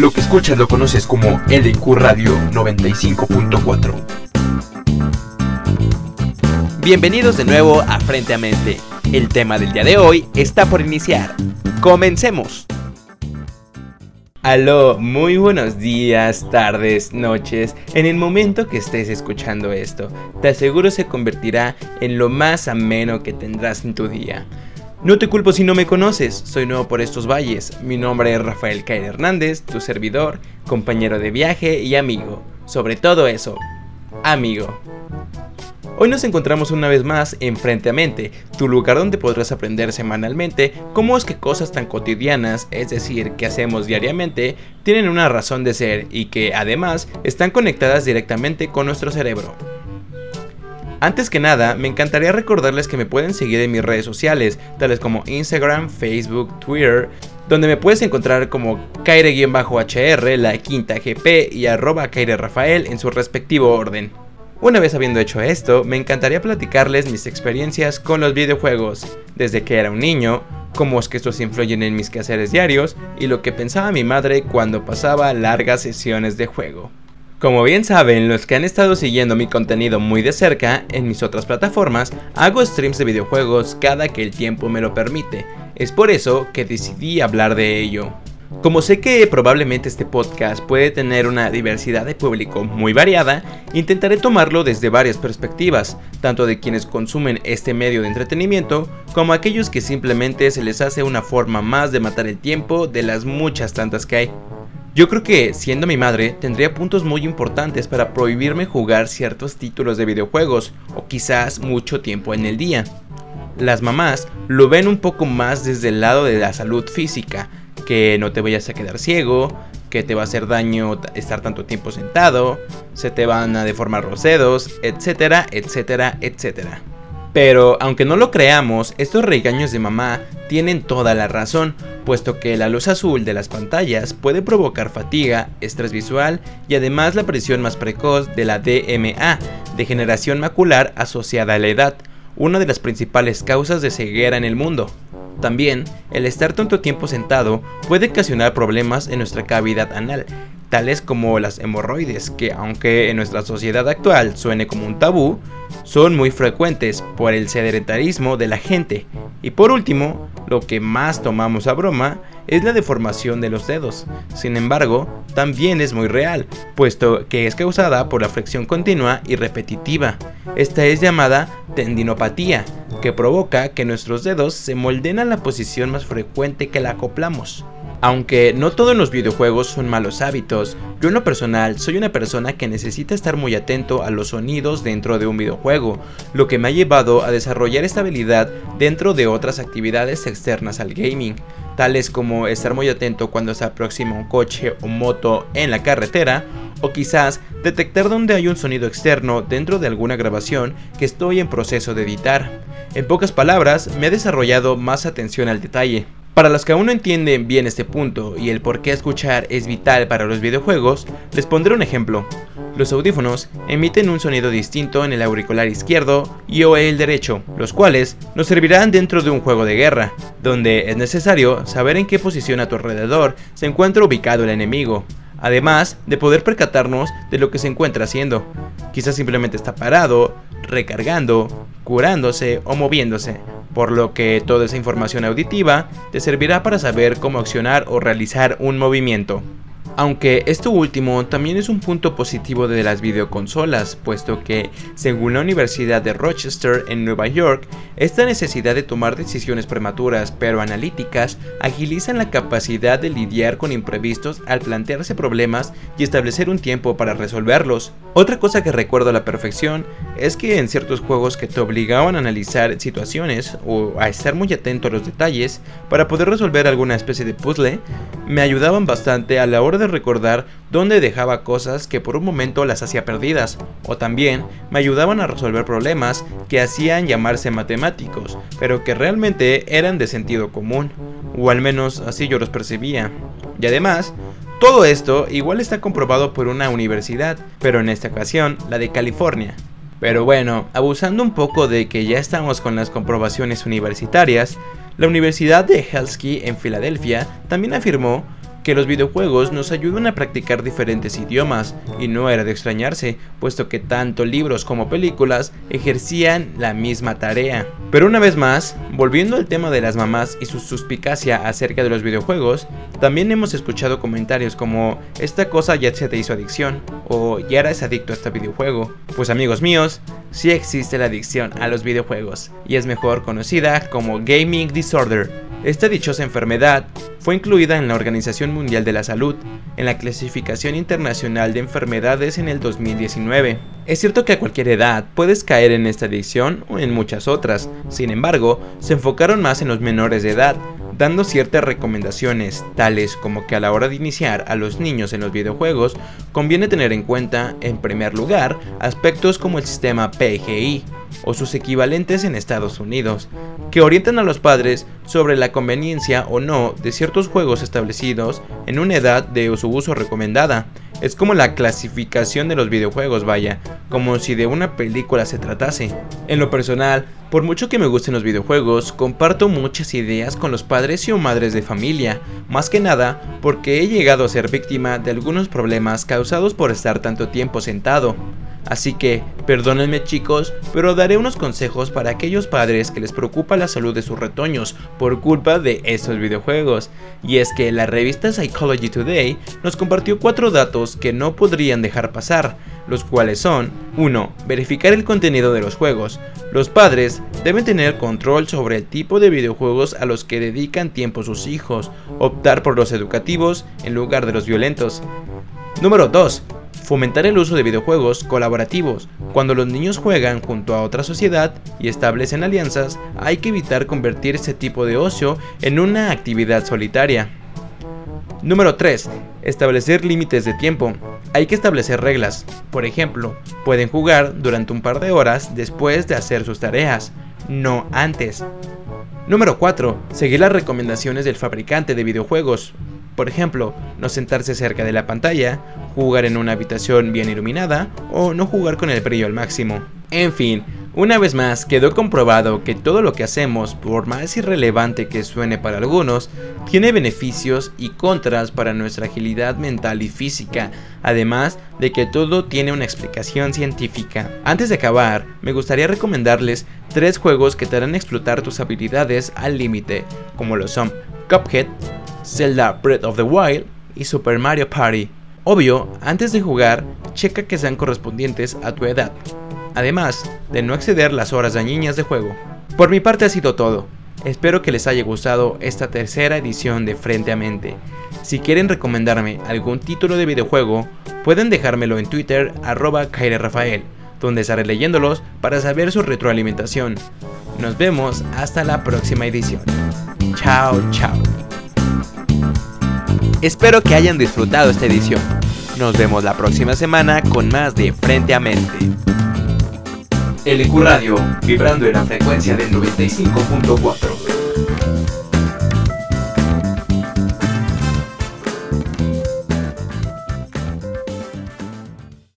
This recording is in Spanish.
Lo que escuchas lo conoces como LQ Radio 95.4. Bienvenidos de nuevo a Frente a Mente. El tema del día de hoy está por iniciar. Comencemos. Aló, muy buenos días, tardes, noches, en el momento que estés escuchando esto. Te aseguro se convertirá en lo más ameno que tendrás en tu día. No te culpo si no me conoces, soy nuevo por estos valles. Mi nombre es Rafael Caer Hernández, tu servidor, compañero de viaje y amigo. Sobre todo eso, amigo. Hoy nos encontramos una vez más en Frente a Mente, tu lugar donde podrás aprender semanalmente cómo es que cosas tan cotidianas, es decir, que hacemos diariamente, tienen una razón de ser y que además están conectadas directamente con nuestro cerebro. Antes que nada, me encantaría recordarles que me pueden seguir en mis redes sociales, tales como Instagram, Facebook, Twitter, donde me puedes encontrar como Kaire-HR, la quinta GP y arroba Kaire Rafael en su respectivo orden. Una vez habiendo hecho esto, me encantaría platicarles mis experiencias con los videojuegos, desde que era un niño, cómo es que estos influyen en mis quehaceres diarios y lo que pensaba mi madre cuando pasaba largas sesiones de juego. Como bien saben, los que han estado siguiendo mi contenido muy de cerca en mis otras plataformas, hago streams de videojuegos cada que el tiempo me lo permite. Es por eso que decidí hablar de ello. Como sé que probablemente este podcast puede tener una diversidad de público muy variada, intentaré tomarlo desde varias perspectivas, tanto de quienes consumen este medio de entretenimiento como aquellos que simplemente se les hace una forma más de matar el tiempo de las muchas tantas que hay. Yo creo que, siendo mi madre, tendría puntos muy importantes para prohibirme jugar ciertos títulos de videojuegos, o quizás mucho tiempo en el día. Las mamás lo ven un poco más desde el lado de la salud física, que no te vayas a quedar ciego, que te va a hacer daño estar tanto tiempo sentado, se te van a deformar los dedos, etcétera, etcétera, etcétera. Pero aunque no lo creamos, estos regaños de mamá tienen toda la razón, puesto que la luz azul de las pantallas puede provocar fatiga, estrés visual y además la presión más precoz de la DMA, degeneración macular asociada a la edad, una de las principales causas de ceguera en el mundo. También, el estar tanto tiempo sentado puede ocasionar problemas en nuestra cavidad anal, tales como las hemorroides, que aunque en nuestra sociedad actual suene como un tabú, son muy frecuentes por el sedentarismo de la gente. Y por último, lo que más tomamos a broma es la deformación de los dedos. Sin embargo, también es muy real, puesto que es causada por la flexión continua y repetitiva. Esta es llamada tendinopatía, que provoca que nuestros dedos se molden a la posición más frecuente que la acoplamos. Aunque no todos los videojuegos son malos hábitos, yo en lo personal soy una persona que necesita estar muy atento a los sonidos dentro de un videojuego, lo que me ha llevado a desarrollar esta habilidad dentro de otras actividades externas al gaming, tales como estar muy atento cuando se aproxima un coche o moto en la carretera, o quizás detectar dónde hay un sonido externo dentro de alguna grabación que estoy en proceso de editar. En pocas palabras, me he desarrollado más atención al detalle. Para los que aún no entienden bien este punto y el por qué escuchar es vital para los videojuegos, les pondré un ejemplo. Los audífonos emiten un sonido distinto en el auricular izquierdo y o el derecho, los cuales nos servirán dentro de un juego de guerra, donde es necesario saber en qué posición a tu alrededor se encuentra ubicado el enemigo, además de poder percatarnos de lo que se encuentra haciendo. Quizás simplemente está parado, recargando, curándose o moviéndose, por lo que toda esa información auditiva te servirá para saber cómo accionar o realizar un movimiento. Aunque esto último también es un punto positivo de las videoconsolas, puesto que, según la Universidad de Rochester en Nueva York, esta necesidad de tomar decisiones prematuras pero analíticas agilizan la capacidad de lidiar con imprevistos al plantearse problemas y establecer un tiempo para resolverlos. Otra cosa que recuerdo a la perfección es que en ciertos juegos que te obligaban a analizar situaciones o a estar muy atento a los detalles para poder resolver alguna especie de puzzle, me ayudaban bastante a la hora de recordar dónde dejaba cosas que por un momento las hacía perdidas, o también me ayudaban a resolver problemas que hacían llamarse matemáticos, pero que realmente eran de sentido común, o al menos así yo los percibía. Y además, todo esto igual está comprobado por una universidad, pero en esta ocasión la de California. Pero bueno, abusando un poco de que ya estamos con las comprobaciones universitarias, la Universidad de Helsinki en Filadelfia también afirmó que los videojuegos nos ayudan a practicar diferentes idiomas, y no era de extrañarse, puesto que tanto libros como películas ejercían la misma tarea. Pero una vez más, volviendo al tema de las mamás y su suspicacia acerca de los videojuegos, también hemos escuchado comentarios como esta cosa ya se te hizo adicción, o ya eres adicto a este videojuego. Pues amigos míos, sí existe la adicción a los videojuegos, y es mejor conocida como Gaming Disorder. Esta dichosa enfermedad fue incluida en la Organización Mundial de la Salud, en la clasificación internacional de enfermedades en el 2019. Es cierto que a cualquier edad puedes caer en esta adicción o en muchas otras, sin embargo, se enfocaron más en los menores de edad, dando ciertas recomendaciones, tales como que a la hora de iniciar a los niños en los videojuegos, conviene tener en cuenta, en primer lugar, aspectos como el sistema PGI, o sus equivalentes en Estados Unidos, que orientan a los padres sobre la conveniencia o no de ciertos juegos establecidos en una edad de su uso recomendada. Es como la clasificación de los videojuegos, vaya, como si de una película se tratase. En lo personal, por mucho que me gusten los videojuegos, comparto muchas ideas con los padres y o madres de familia, más que nada porque he llegado a ser víctima de algunos problemas causados por estar tanto tiempo sentado. Así que, perdónenme chicos, pero daré unos consejos para aquellos padres que les preocupa la salud de sus retoños por culpa de estos videojuegos. Y es que la revista Psychology Today nos compartió cuatro datos que no podrían dejar pasar, los cuales son 1. Verificar el contenido de los juegos. Los padres deben tener control sobre el tipo de videojuegos a los que dedican tiempo sus hijos, optar por los educativos en lugar de los violentos. Número 2 Fomentar el uso de videojuegos colaborativos. Cuando los niños juegan junto a otra sociedad y establecen alianzas, hay que evitar convertir ese tipo de ocio en una actividad solitaria. Número 3. Establecer límites de tiempo. Hay que establecer reglas. Por ejemplo, pueden jugar durante un par de horas después de hacer sus tareas, no antes. Número 4. Seguir las recomendaciones del fabricante de videojuegos. Por ejemplo, no sentarse cerca de la pantalla, jugar en una habitación bien iluminada o no jugar con el brillo al máximo. En fin, una vez más quedó comprobado que todo lo que hacemos, por más irrelevante que suene para algunos, tiene beneficios y contras para nuestra agilidad mental y física, además de que todo tiene una explicación científica. Antes de acabar, me gustaría recomendarles tres juegos que te harán explotar tus habilidades al límite, como lo son Cuphead, Zelda Breath of the Wild y Super Mario Party. Obvio, antes de jugar, checa que sean correspondientes a tu edad, además de no exceder las horas dañinas de juego. Por mi parte ha sido todo. Espero que les haya gustado esta tercera edición de Frente a Mente. Si quieren recomendarme algún título de videojuego, pueden dejármelo en Twitter arroba Rafael, donde estaré leyéndolos para saber su retroalimentación. Nos vemos hasta la próxima edición. Chao, chao. Espero que hayan disfrutado esta edición. Nos vemos la próxima semana con más de Frente a Mente. LQ Radio, vibrando en la frecuencia del 95.4.